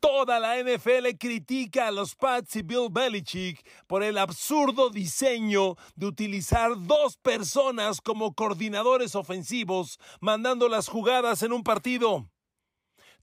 Toda la NFL critica a los Pats y Bill Belichick por el absurdo diseño de utilizar dos personas como coordinadores ofensivos mandando las jugadas en un partido.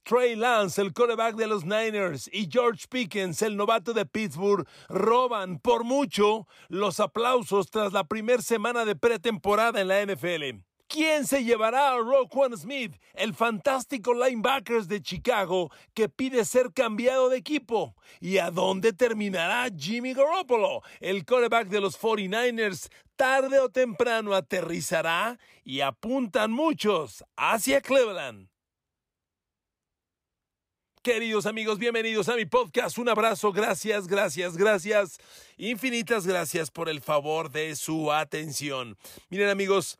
Trey Lance, el quarterback de los Niners, y George Pickens, el novato de Pittsburgh, roban por mucho los aplausos tras la primera semana de pretemporada en la NFL. ¿Quién se llevará a Roquan Smith, el fantástico linebackers de Chicago que pide ser cambiado de equipo? ¿Y a dónde terminará Jimmy Garoppolo, el quarterback de los 49ers? Tarde o temprano aterrizará y apuntan muchos hacia Cleveland. Queridos amigos, bienvenidos a mi podcast. Un abrazo, gracias, gracias, gracias. Infinitas gracias por el favor de su atención. Miren amigos,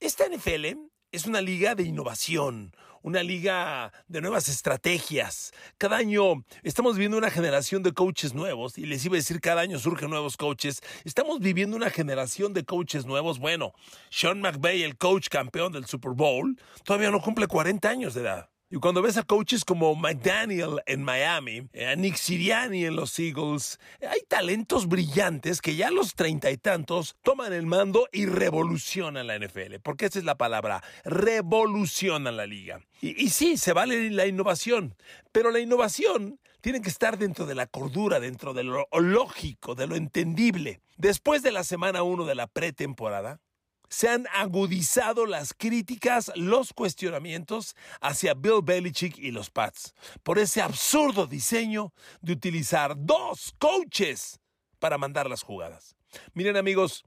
esta NFL es una liga de innovación, una liga de nuevas estrategias. Cada año estamos viviendo una generación de coaches nuevos, y les iba a decir cada año surgen nuevos coaches. Estamos viviendo una generación de coaches nuevos. Bueno, Sean McVay, el coach campeón del Super Bowl, todavía no cumple 40 años de edad. Y cuando ves a coaches como McDaniel en Miami, a Nick Siriani en los Eagles, hay talentos brillantes que ya a los treinta y tantos toman el mando y revolucionan la NFL. Porque esa es la palabra, revolucionan la liga. Y, y sí, se vale la innovación, pero la innovación tiene que estar dentro de la cordura, dentro de lo lógico, de lo entendible. Después de la semana 1 de la pretemporada, se han agudizado las críticas, los cuestionamientos hacia Bill Belichick y los Pats por ese absurdo diseño de utilizar dos coaches para mandar las jugadas. Miren amigos,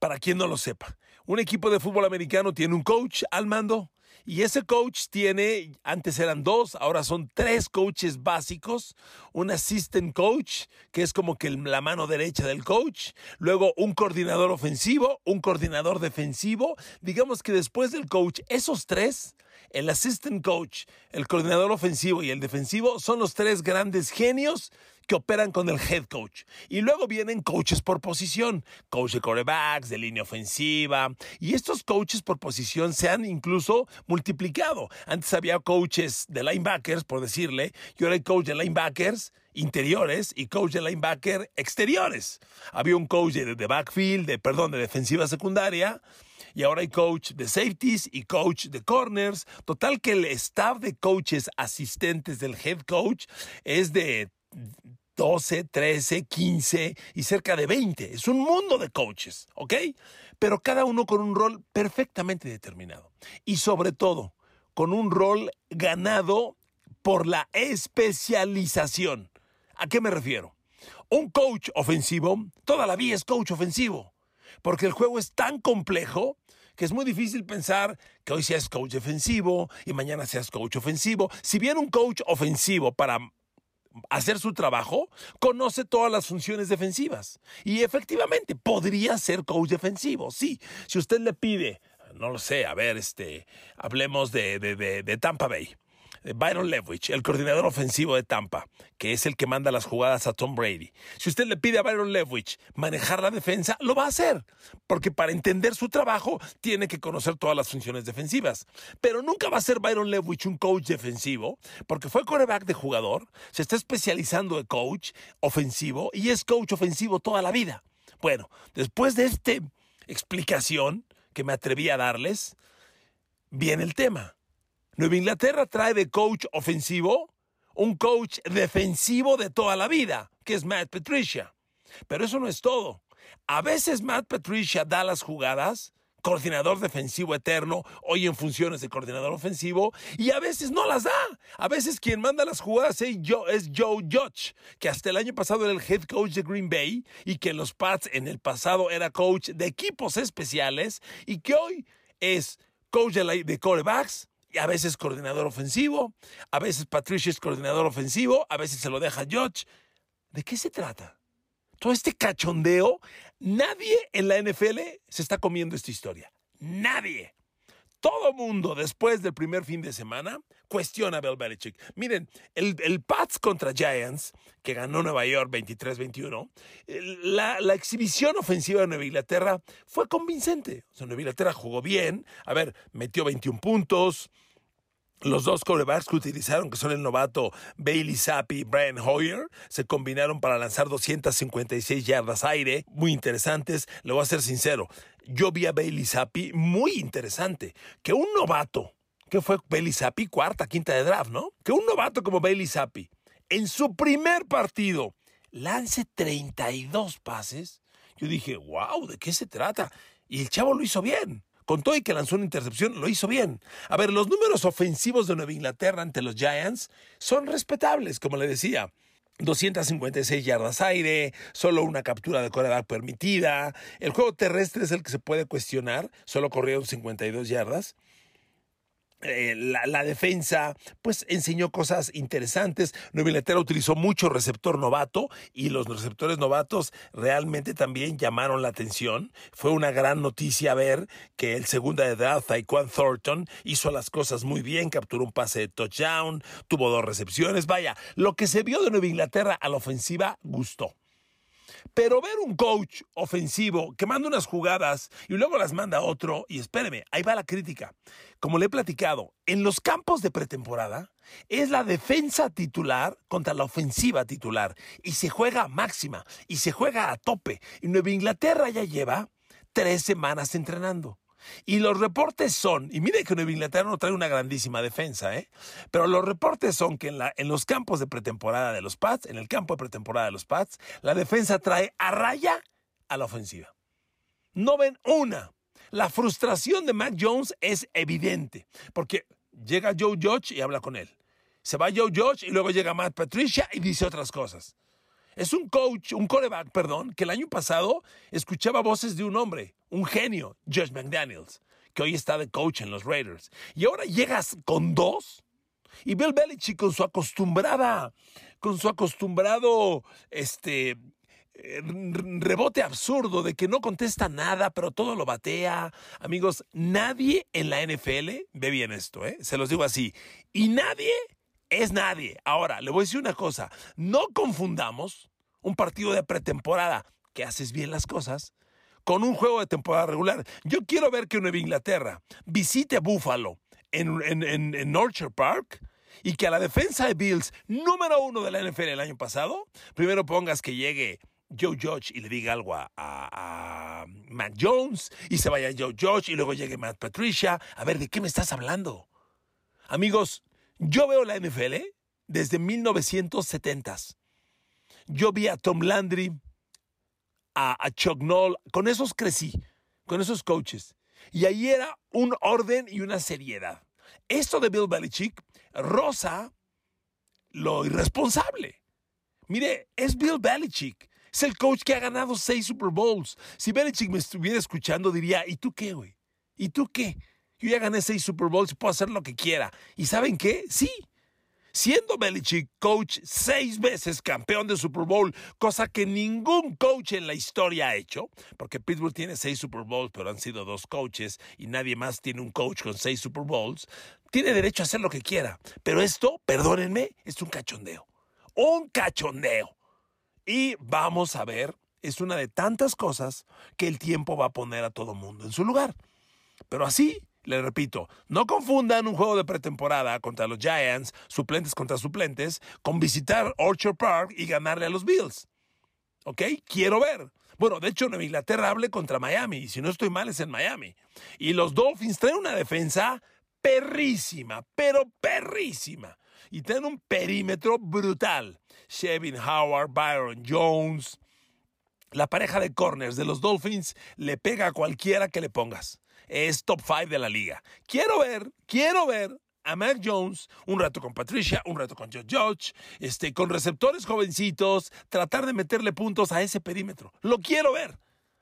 para quien no lo sepa, un equipo de fútbol americano tiene un coach al mando y ese coach tiene, antes eran dos, ahora son tres coaches básicos, un assistant coach, que es como que la mano derecha del coach, luego un coordinador ofensivo, un coordinador defensivo, digamos que después del coach, esos tres, el assistant coach, el coordinador ofensivo y el defensivo, son los tres grandes genios que operan con el head coach. Y luego vienen coaches por posición, coach de quarterbacks, de línea ofensiva. Y estos coaches por posición se han incluso multiplicado. Antes había coaches de linebackers, por decirle, y ahora hay coach de linebackers interiores y coach de linebacker exteriores. Había un coach de, de backfield, de, perdón, de defensiva secundaria y ahora hay coach de safeties y coach de corners. Total que el staff de coaches asistentes del head coach es de 12, 13, 15 y cerca de 20. Es un mundo de coaches, ¿ok? Pero cada uno con un rol perfectamente determinado. Y sobre todo, con un rol ganado por la especialización. ¿A qué me refiero? Un coach ofensivo, toda la vida es coach ofensivo, porque el juego es tan complejo que es muy difícil pensar que hoy seas coach defensivo y mañana seas coach ofensivo. Si bien un coach ofensivo para hacer su trabajo, conoce todas las funciones defensivas. Y efectivamente, podría ser coach defensivo, sí. Si usted le pide, no lo sé, a ver, este, hablemos de, de, de, de Tampa Bay. Byron Leftwich, el coordinador ofensivo de Tampa, que es el que manda las jugadas a Tom Brady. Si usted le pide a Byron Leftwich manejar la defensa, lo va a hacer, porque para entender su trabajo tiene que conocer todas las funciones defensivas. Pero nunca va a ser Byron Leftwich un coach defensivo, porque fue coreback de jugador, se está especializando de coach ofensivo y es coach ofensivo toda la vida. Bueno, después de esta explicación que me atreví a darles, viene el tema. Nueva Inglaterra trae de coach ofensivo un coach defensivo de toda la vida, que es Matt Patricia. Pero eso no es todo. A veces Matt Patricia da las jugadas, coordinador defensivo eterno, hoy en funciones de coordinador ofensivo, y a veces no las da. A veces quien manda las jugadas es Joe, es Joe Judge, que hasta el año pasado era el head coach de Green Bay y que en los Pats en el pasado era coach de equipos especiales y que hoy es coach de, la, de quarterbacks a veces coordinador ofensivo, a veces Patricia es coordinador ofensivo, a veces se lo deja George. ¿De qué se trata? Todo este cachondeo, nadie en la NFL se está comiendo esta historia. Nadie. Todo mundo después del primer fin de semana cuestiona a Bill Belichick. Miren, el, el Pats contra Giants, que ganó Nueva York 23-21, la, la, exhibición ofensiva de Nueva Inglaterra fue convincente. O sea, Nueva Inglaterra jugó bien. A ver, metió 21 puntos, Los dos corebacks que utilizaron, que son el novato Bailey Zappi y Brian Hoyer, se combinaron para lanzar 256 yardas aire, muy interesantes. Le voy a ser sincero, yo vi a Bailey Zappi muy interesante. Que un novato, que fue Bailey Zappi, cuarta, quinta de draft, ¿no? Que un novato como Bailey Zappi, en su primer partido, lance 32 pases. Yo dije, wow, ¿de qué se trata? Y el chavo lo hizo bien. Con todo y que lanzó una intercepción, lo hizo bien. A ver, los números ofensivos de Nueva Inglaterra ante los Giants son respetables, como le decía. 256 yardas aire, solo una captura de coreback permitida. El juego terrestre es el que se puede cuestionar, solo corrieron 52 yardas. Eh, la, defensa, pues enseñó cosas interesantes. Nueva Inglaterra utilizó mucho receptor novato y los receptores novatos realmente también llamaron la atención. Fue una gran noticia ver que el segunda de edad, Taekwon Thornton, hizo las cosas muy bien, capturó un pase de touchdown, tuvo dos recepciones. Vaya, lo que se vio de Nueva Inglaterra a la ofensiva gustó. Pero ver un coach ofensivo que manda unas jugadas y luego las manda otro, y espéreme, ahí va la crítica. Como le he platicado, en los campos de pretemporada es la defensa titular contra la ofensiva titular y se juega máxima y se juega a tope. Y Nueva Inglaterra ya lleva tres semanas entrenando. Y los reportes son, y mire que Nueva Inglaterra no trae una grandísima defensa, ¿eh? pero los reportes son que en, los campos de pretemporada de los Pats, en el campo de pretemporada de los Pats, la defensa trae a raya a la ofensiva. No ven una. La frustración de Mac Jones es evidente, porque llega Joe Judge y habla con él. Se va Joe Judge y luego llega Matt Patricia y dice otras cosas. Es un coach, un coreback, perdón, que el año pasado escuchaba voces de un hombre, un genio, Josh McDaniels, que hoy está de coach en los Raiders. Y ahora llegas con dos. Y Bill Belichick con su acostumbrada, con su acostumbrado, este, eh, rebote absurdo de que no contesta nada, pero todo lo batea. Amigos, nadie en la NFL ve bien esto, ¿eh? Se los digo así. Y nadie es nadie. Ahora, le voy a decir una cosa, no confundamos un partido de pretemporada que haces bien las cosas con un juego de temporada regular. Yo quiero ver que Nueva Inglaterra visite Buffalo en, en, en, Orchard Park y que a la defensa de Bills, número uno de la NFL el año pasado, primero pongas que llegue Joe Judge y le diga algo a, a, Matt Jones y se vaya Joe Judge y luego llegue Matt Patricia. A ver, ¿de qué me estás hablando? Amigos, yo veo la NFL desde 1970. Yo vi a Tom Landry, a, Chuck Noll, con esos crecí, con esos coaches. Y ahí era un orden y una seriedad. Esto de Bill Belichick rosa lo irresponsable. Mire, es Bill Belichick. Es el coach que ha ganado seis Super Bowls. Si Belichick me estuviera escuchando, diría, ¿y tú qué, güey? ¿Y tú qué? Yo ya gané seis Super Bowls y puedo hacer lo que quiera. ¿Y saben qué? Sí. Siendo Belichick coach seis veces campeón de Super Bowl, cosa que ningún coach en la historia ha hecho, porque Pittsburgh tiene seis Super Bowls, pero han sido dos coaches y nadie más tiene un coach con seis Super Bowls, tiene derecho a hacer lo que quiera. Pero esto, perdónenme, es un cachondeo. Un cachondeo. Y vamos a ver, es una de tantas cosas que el tiempo va a poner a todo mundo en su lugar. Pero así le repito, no confundan un juego de pretemporada contra los Giants, suplentes contra suplentes, con visitar Orchard Park y ganarle a los Bills. ¿Ok? Quiero ver. Bueno, de hecho, Nueva Inglaterra hable contra Miami, y si no estoy mal es en Miami. Y los Dolphins traen una defensa perrísima, pero perrísima. Y tienen un perímetro brutal. Shevin Howard, Byron Jones. La pareja de corners de los Dolphins le pega a cualquiera que le pongas es top 5 de la liga. Quiero ver, quiero ver a Mac Jones, un rato con Patricia, un rato con George Judge, este, con receptores jovencitos, tratar de meterle puntos a ese perímetro. Lo quiero ver.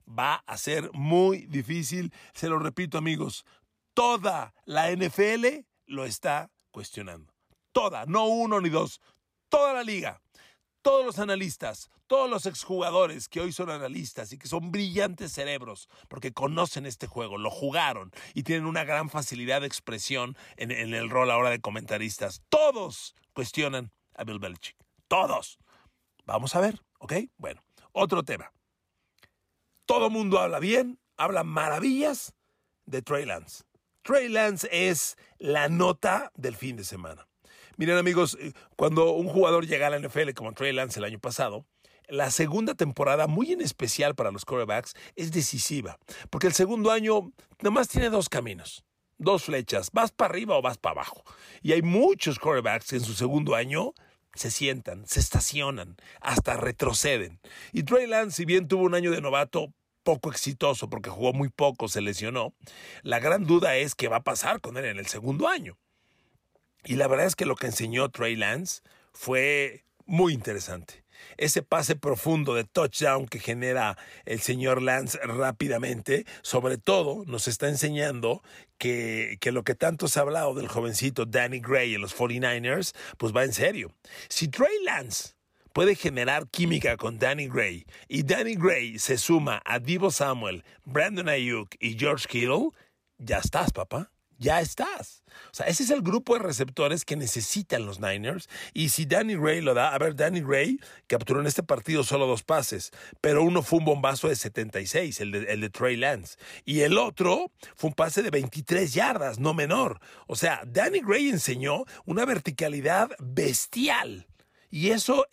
Va a ser muy difícil, se lo repito amigos, toda la NFL lo está cuestionando. Toda, no uno ni dos, toda la liga todos los analistas, todos los exjugadores que hoy son analistas y que son brillantes cerebros porque conocen este juego, lo jugaron y tienen una gran facilidad de expresión en, el rol ahora de comentaristas, todos cuestionan a Bill Belichick. Todos. Vamos a ver, ¿ok? Bueno, otro tema. Todo mundo habla bien, habla maravillas de Trey Lance. Trey Lance es la nota del fin de semana. Miren amigos, eh, cuando un jugador llega a la NFL como Trey Lance el año pasado, la segunda temporada, muy en especial para los quarterbacks, es decisiva, porque el segundo año nomás tiene dos caminos, dos flechas, vas para arriba o vas para abajo. Y hay muchos quarterbacks que en su segundo año se sientan, se estacionan, hasta retroceden. Y Trey Lance, si bien tuvo un año de novato poco exitoso porque jugó muy poco, se lesionó, la gran duda es qué va a pasar con él en el segundo año. Y la verdad es que lo que enseñó Trey Lance fue muy interesante ese pase profundo de touchdown que genera el señor Lance rápidamente, sobre todo nos está enseñando que, que, lo que tanto se ha hablado del jovencito Danny Gray en los 49ers, pues va en serio. Si Trey Lance puede generar química con Danny Gray y Danny Gray se suma a Divo Samuel, Brandon Ayuk y George Kittle, ya estás, papá ya estás. O sea, ese es el grupo de receptores que necesitan los Niners. Y si Danny Ray lo da, a ver, Danny Ray capturó en este partido solo dos pases, pero uno fue un bombazo de 76, el de, el de Trey Lance. Y el otro fue un pase de 23 yardas, no menor. O sea, Danny Gray enseñó una verticalidad bestial. Y eso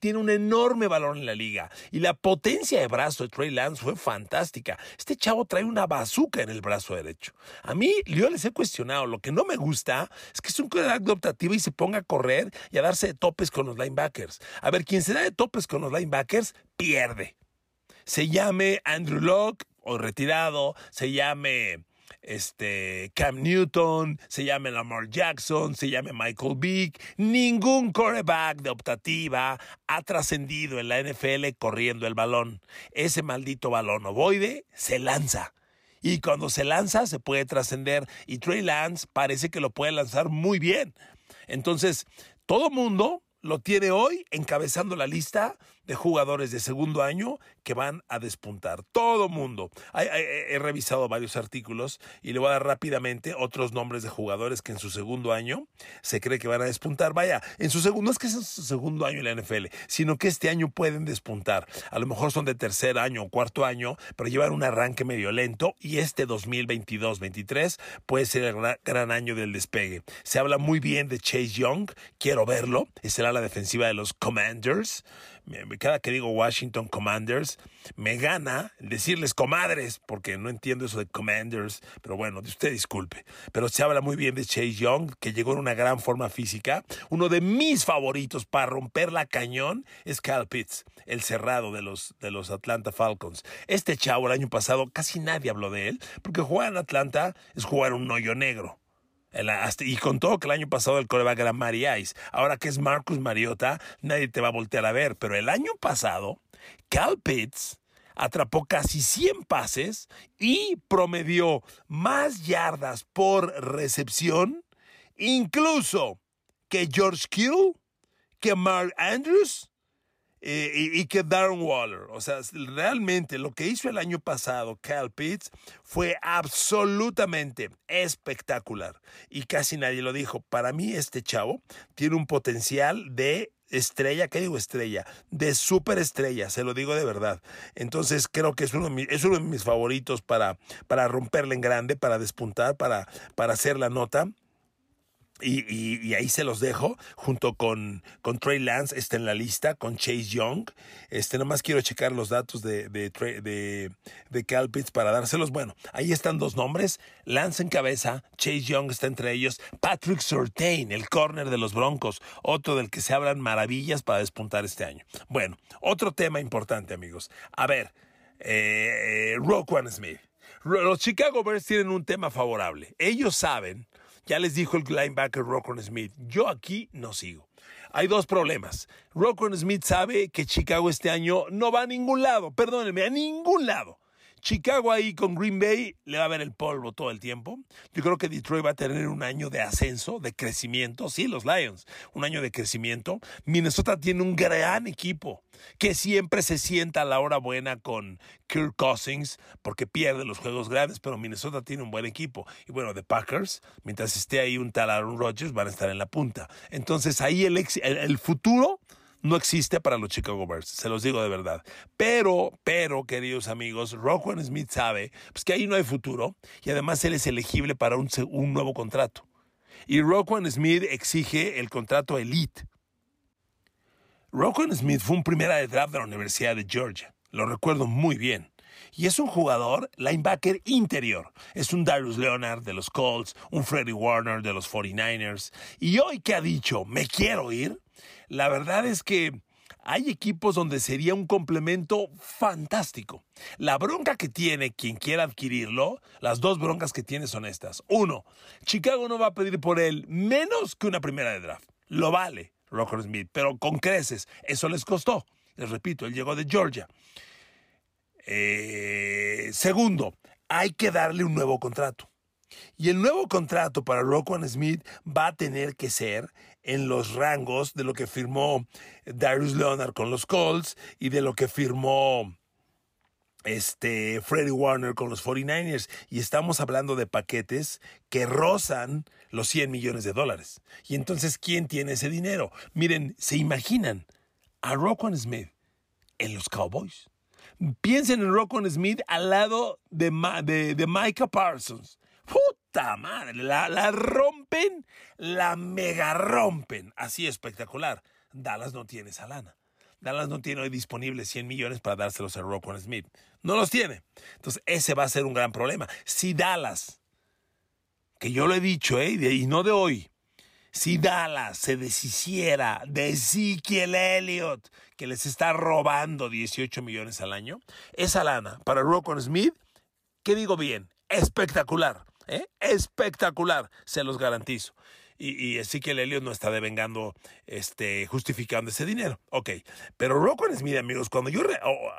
tiene un enorme valor en la liga. Y la potencia de brazo de Trey Lance fue fantástica. Este chavo trae una bazuca en el brazo derecho. A mí, yo les he cuestionado. Lo que no me gusta es que es un quarterback optativa y se ponga a correr y a darse de topes con los linebackers. A ver, quien se da de topes con los linebackers, pierde. Se llame Andrew Locke o retirado, se llame este, Cam Newton, se llame Lamar Jackson, se llame Michael Vick. Ningún quarterback de optativa ha trascendido en la NFL corriendo el balón. Ese maldito balón ovoide se lanza. Y cuando se lanza se puede trascender. Y Trey Lance parece que lo puede lanzar muy bien. Entonces, todo mundo lo tiene hoy encabezando la lista de jugadores de segundo año que van a despuntar. Todo mundo. he revisado varios artículos y le voy a dar rápidamente otros nombres de jugadores que en su segundo año se cree que van a despuntar. Vaya, en su segundo, no es que sea su segundo año en la NFL, sino que este año pueden despuntar. A lo mejor son de tercer año o cuarto año, pero llevan un arranque medio lento y este 2022-23 puede ser el gran año del despegue. Se habla muy bien de Chase Young, quiero verlo, es el ala defensiva de los Commanders cada que digo Washington Commanders, me gana decirles comadres, porque no entiendo eso de Commanders, pero bueno, usted disculpe. Pero se habla muy bien de Chase Young, que llegó en una gran forma física. Uno de mis favoritos para romper la cañón es Cal Pitts, el cerrado de los, de los Atlanta Falcons. Este chavo el año pasado casi nadie habló de él, porque jugar en Atlanta es jugar un hoyo negro y con todo que el año pasado el coreback era Mari Ice. Ahora que es Marcus Mariota, nadie te va a voltear a ver. Pero el año pasado, Cal Pitts atrapó casi 100 pases y promedió más yardas por recepción, incluso que George Kittle, que Mark Andrews eh, y, que Darren Waller. O sea, realmente lo que hizo el año pasado Cal Pitts fue absolutamente espectacular. Y casi nadie lo dijo. Para mí este chavo tiene un potencial de estrella, ¿qué digo estrella? De superestrella, se lo digo de verdad. Entonces creo que es uno de mis, uno de mis favoritos para, para romperle en grande, para despuntar, para, para hacer la nota. Y, ahí se los dejo, junto con, con Trey Lance, está en la lista, con Chase Young. Este, nomás quiero checar los datos de, de, de, de Cal Pitts para dárselos. Bueno, ahí están dos nombres, Lance en cabeza, Chase Young está entre ellos, Patrick Surtain, el corner de los Broncos, otro del que se hablan maravillas para despuntar este año. Bueno, otro tema importante, amigos. A ver, eh, Roquan Smith. Los Chicago Bears tienen un tema favorable. Ellos saben ya les dijo el linebacker Rockon Smith, yo aquí no sigo. Hay dos problemas. Rockon Smith sabe que Chicago este año no va a ningún lado, perdónenme, a ningún lado. Chicago ahí con Green Bay le va a ver el polvo todo el tiempo. Yo creo que Detroit va a tener un año de ascenso, de crecimiento. Sí, los Lions, un año de crecimiento. Minnesota tiene un gran equipo que siempre se sienta a la hora buena con Kirk Cousins porque pierde los juegos grandes, pero Minnesota tiene un buen equipo. Y bueno, de Packers, mientras esté ahí un tal Aaron Rodgers, van a estar en la punta. Entonces ahí el, el futuro no existe para los Chicago Bears, se los digo de verdad. Pero, pero, queridos amigos, Roquan Smith sabe pues, que ahí no hay futuro y además él es elegible para un, nuevo contrato. Y Roquan Smith exige el contrato elite. Roquan Smith fue un primera de draft de la Universidad de Georgia, lo recuerdo muy bien. Y es un jugador linebacker interior. Es un Darius Leonard de los Colts, un Freddie Warner de los 49ers. Y hoy que ha dicho, me quiero ir, la verdad es que hay equipos donde sería un complemento fantástico. La bronca que tiene quien quiera adquirirlo, las dos broncas que tiene son estas. Uno, Chicago no va a pedir por él menos que una primera de draft. Lo vale, Rocker Smith, pero con creces. Eso les costó. Les repito, él llegó de Georgia. Eh, segundo, hay que darle un nuevo contrato. Y el nuevo contrato para Roquan Smith va a tener que ser en los rangos de lo que firmó Darius Leonard con los Colts y de lo que firmó este Freddie Warner con los 49ers y estamos hablando de paquetes que rozan los 100 millones de dólares. Y entonces, ¿quién tiene ese dinero? Miren, ¿se imaginan a Roquan Smith en los Cowboys? Piensen en Roquan Smith al lado de, de, de Micah Parsons. ¡Puta madre! La, rompen, la mega rompen. Así espectacular. Dallas no tiene esa lana. Dallas no tiene hoy disponibles 100 millones para dárselos a Roquan Smith. No los tiene. Entonces, ese va a ser un gran problema. Si Dallas, que yo lo he dicho, ¿eh? y no de hoy, si Dallas se deshiciera de Ezekiel Elliott, que les está robando 18 millones al año, esa lana para Roquan Smith, ¿qué digo bien? Espectacular. ¿Eh? Espectacular, se los garantizo. Y, y Ezekiel Elliott no está devengando, este, justificando ese dinero. Ok, pero Roquan Smith, amigos, cuando yo,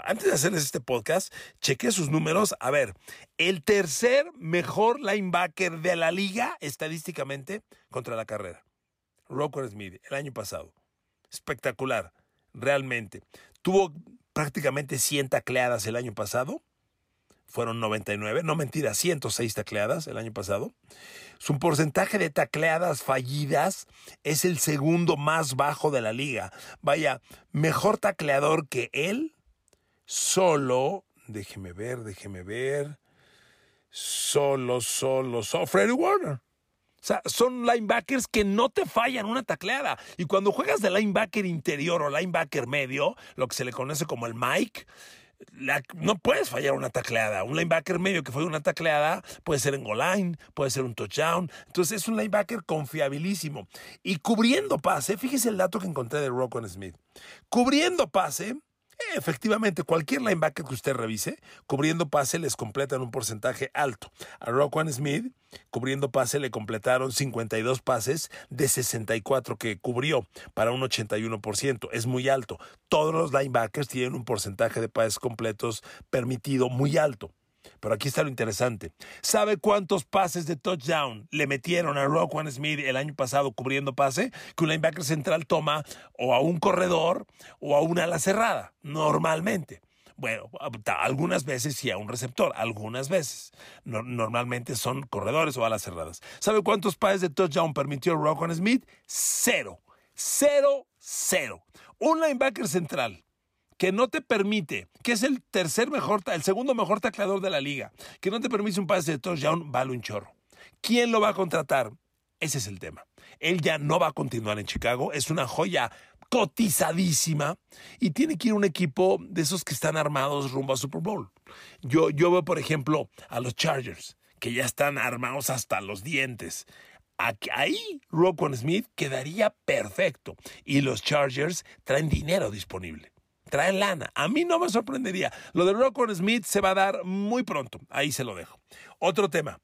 antes de hacerles este podcast, chequé sus números. A ver, el tercer mejor linebacker de la liga, estadísticamente, contra la carrera. Roquan Smith, el año pasado. Espectacular, realmente. Tuvo prácticamente 100 tacleadas el año pasado fueron 99, no mentira, 106 tacleadas el año pasado. Su porcentaje de tacleadas fallidas es el segundo más bajo de la liga. Vaya, mejor tacleador que él, solo, déjeme ver, déjeme ver, solo, solo, solo, Freddie Warner. O sea, son linebackers que no te fallan una tacleada. Y cuando juegas de linebacker interior o linebacker medio, lo que se le conoce como el Mike, no puedes fallar una tacleada. Un linebacker medio que fue una tacleada puede ser en goal line, puede ser un touchdown. Entonces es un linebacker confiabilísimo. Y cubriendo pase, fíjese el dato que encontré de Rocco Smith. Cubriendo pase, Efectivamente, cualquier linebacker que usted revise, cubriendo pase, les completan un porcentaje alto. A Roquan Smith, cubriendo pase, le completaron 52 pases de 64 que cubrió para un 81%. Es muy alto. Todos los linebackers tienen un porcentaje de pases completos permitido muy alto. Pero aquí está lo interesante. ¿Sabe cuántos pases de touchdown le metieron a Roquan Smith el año pasado cubriendo pase? Que un linebacker central toma o a un corredor o a una ala cerrada, normalmente. Bueno, algunas veces sí a un receptor, algunas veces. normalmente son corredores o alas cerradas. ¿Sabe cuántos pases de touchdown permitió Roquan Smith? Cero. Cero, cero. Un linebacker central que no te permite, que es el tercer mejor, el segundo mejor tacleador de la liga, que no te permite un pase de touchdown, vale un chorro. ¿Quién lo va a contratar? Ese es el tema. Él ya no va a continuar en Chicago, es una joya cotizadísima y tiene que ir un equipo de esos que están armados rumbo a Super Bowl. Yo, yo veo, por ejemplo, a los Chargers, que ya están armados hasta los dientes. Ahí Roquan Smith quedaría perfecto y los Chargers traen dinero disponible trae lana. A mí no me sorprendería. Lo de Rockon Smith se va a dar muy pronto. Ahí se lo dejo. Otro tema.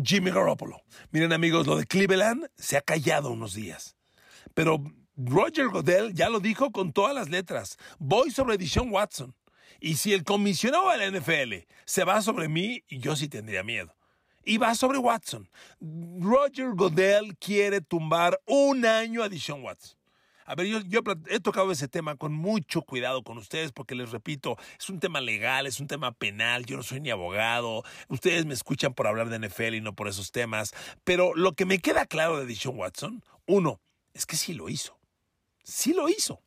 Jimmy Garoppolo. Miren amigos, lo de Cleveland se ha callado unos días. Pero Roger Godell ya lo dijo con todas las letras. Voy sobre Edition Watson. Y si el comisionado de la NFL se va sobre mí, yo sí tendría miedo. Y va sobre Watson. Roger Godell quiere tumbar un año a Edition Watson. A ver, yo, he tocado ese tema con mucho cuidado con ustedes porque les repito, es un tema legal, es un tema penal, yo no soy ni abogado, ustedes me escuchan por hablar de NFL y no por esos temas, pero lo que me queda claro de Dishon Watson, uno, es que sí lo hizo, sí lo hizo.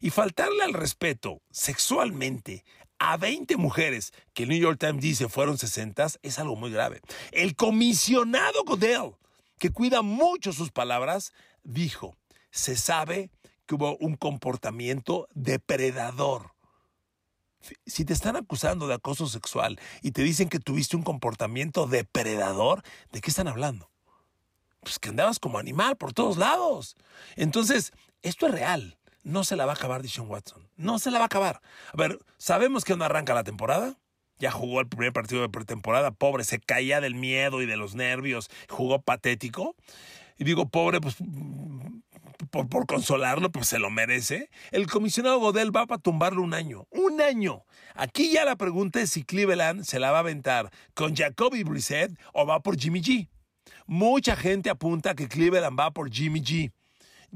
Y faltarle al respeto sexualmente a 20 mujeres, que el New York Times dice fueron 60, es algo muy grave. El comisionado Godell, que cuida mucho sus palabras, dijo, se sabe que hubo un comportamiento depredador. Si te están acusando de acoso sexual y te dicen que tuviste un comportamiento depredador, ¿de qué están hablando? Pues que andabas como animal por todos lados. Entonces, esto es real. No se la va a acabar Dishon Watson. No se la va a acabar. A ver, sabemos que no arranca la temporada. Ya jugó el primer partido de pretemporada. Pobre, se caía del miedo y de los nervios. Jugó patético. Y digo, pobre, pues por, consolarlo, pues se lo merece. El comisionado Godel va para tumbarlo un año. ¡Un año! Aquí ya la pregunta es si Cleveland se la va a aventar con Jacoby Brissett o va por Jimmy G. Mucha gente apunta que Cleveland va por Jimmy G.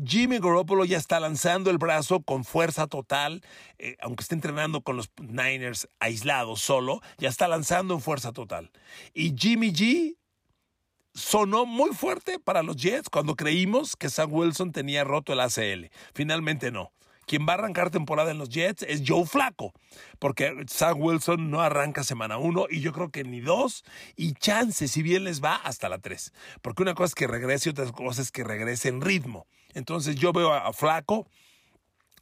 Jimmy Garoppolo ya está lanzando el brazo con fuerza total, eh, aunque esté entrenando con los Niners aislados solo, ya está lanzando en fuerza total. Y Jimmy G sonó muy fuerte para los Jets cuando creímos que Sam Wilson tenía roto el ACL. Finalmente no. Quien va a arrancar temporada en los Jets es Joe Flaco, porque Sam Wilson no arranca semana uno y yo creo que ni dos, y chance, si bien les va, hasta la tres. Porque una cosa es que regrese y otra cosa es que regrese en ritmo. Entonces yo veo a, Flaco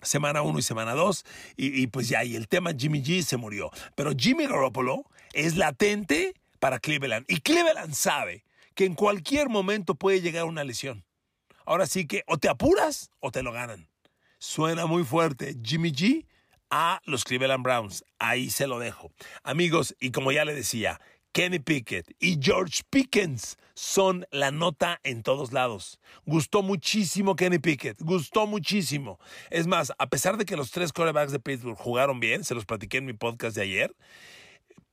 semana uno y semana dos, y, y, pues ya, y el tema Jimmy G se murió. Pero Jimmy Garoppolo es latente para Cleveland, y Cleveland sabe que en cualquier momento puede llegar una lesión. Ahora sí que o te apuras o te lo ganan. Suena muy fuerte Jimmy G a los Cleveland Browns. Ahí se lo dejo. Amigos, y como ya le decía, Kenny Pickett y George Pickens son la nota en todos lados. Gustó muchísimo Kenny Pickett, gustó muchísimo. Es más, a pesar de que los tres quarterbacks de Pittsburgh jugaron bien, se los platiqué en mi podcast de ayer,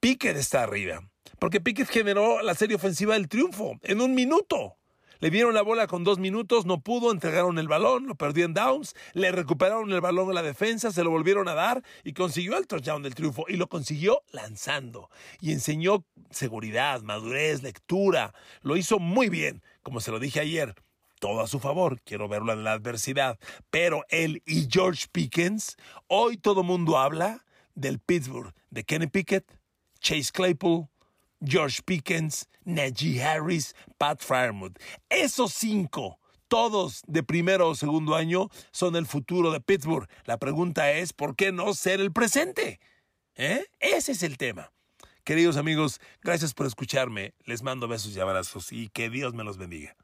Pickett está arriba. Porque Pickett generó la serie ofensiva del triunfo en un minuto. Le dieron la bola con dos minutos, no pudo, entregaron el balón, lo perdió en downs, le recuperaron el balón a la defensa, se lo volvieron a dar y consiguió el touchdown del triunfo. Y lo consiguió lanzando. Y enseñó seguridad, madurez, lectura. Lo hizo muy bien, como se lo dije ayer. Todo a su favor, quiero verlo en la adversidad. Pero él y George Pickens, hoy todo mundo habla del Pittsburgh, de Kenny Pickett, Chase Claypool, George Pickens, Najee Harris, Pat Fryermuth. Esos cinco, todos de primero o segundo año, son el futuro de Pittsburgh. La pregunta es, ¿por qué no ser el presente? ¿Eh? Ese es el tema. Queridos amigos, gracias por escucharme. Les mando besos y abrazos y que Dios me los bendiga.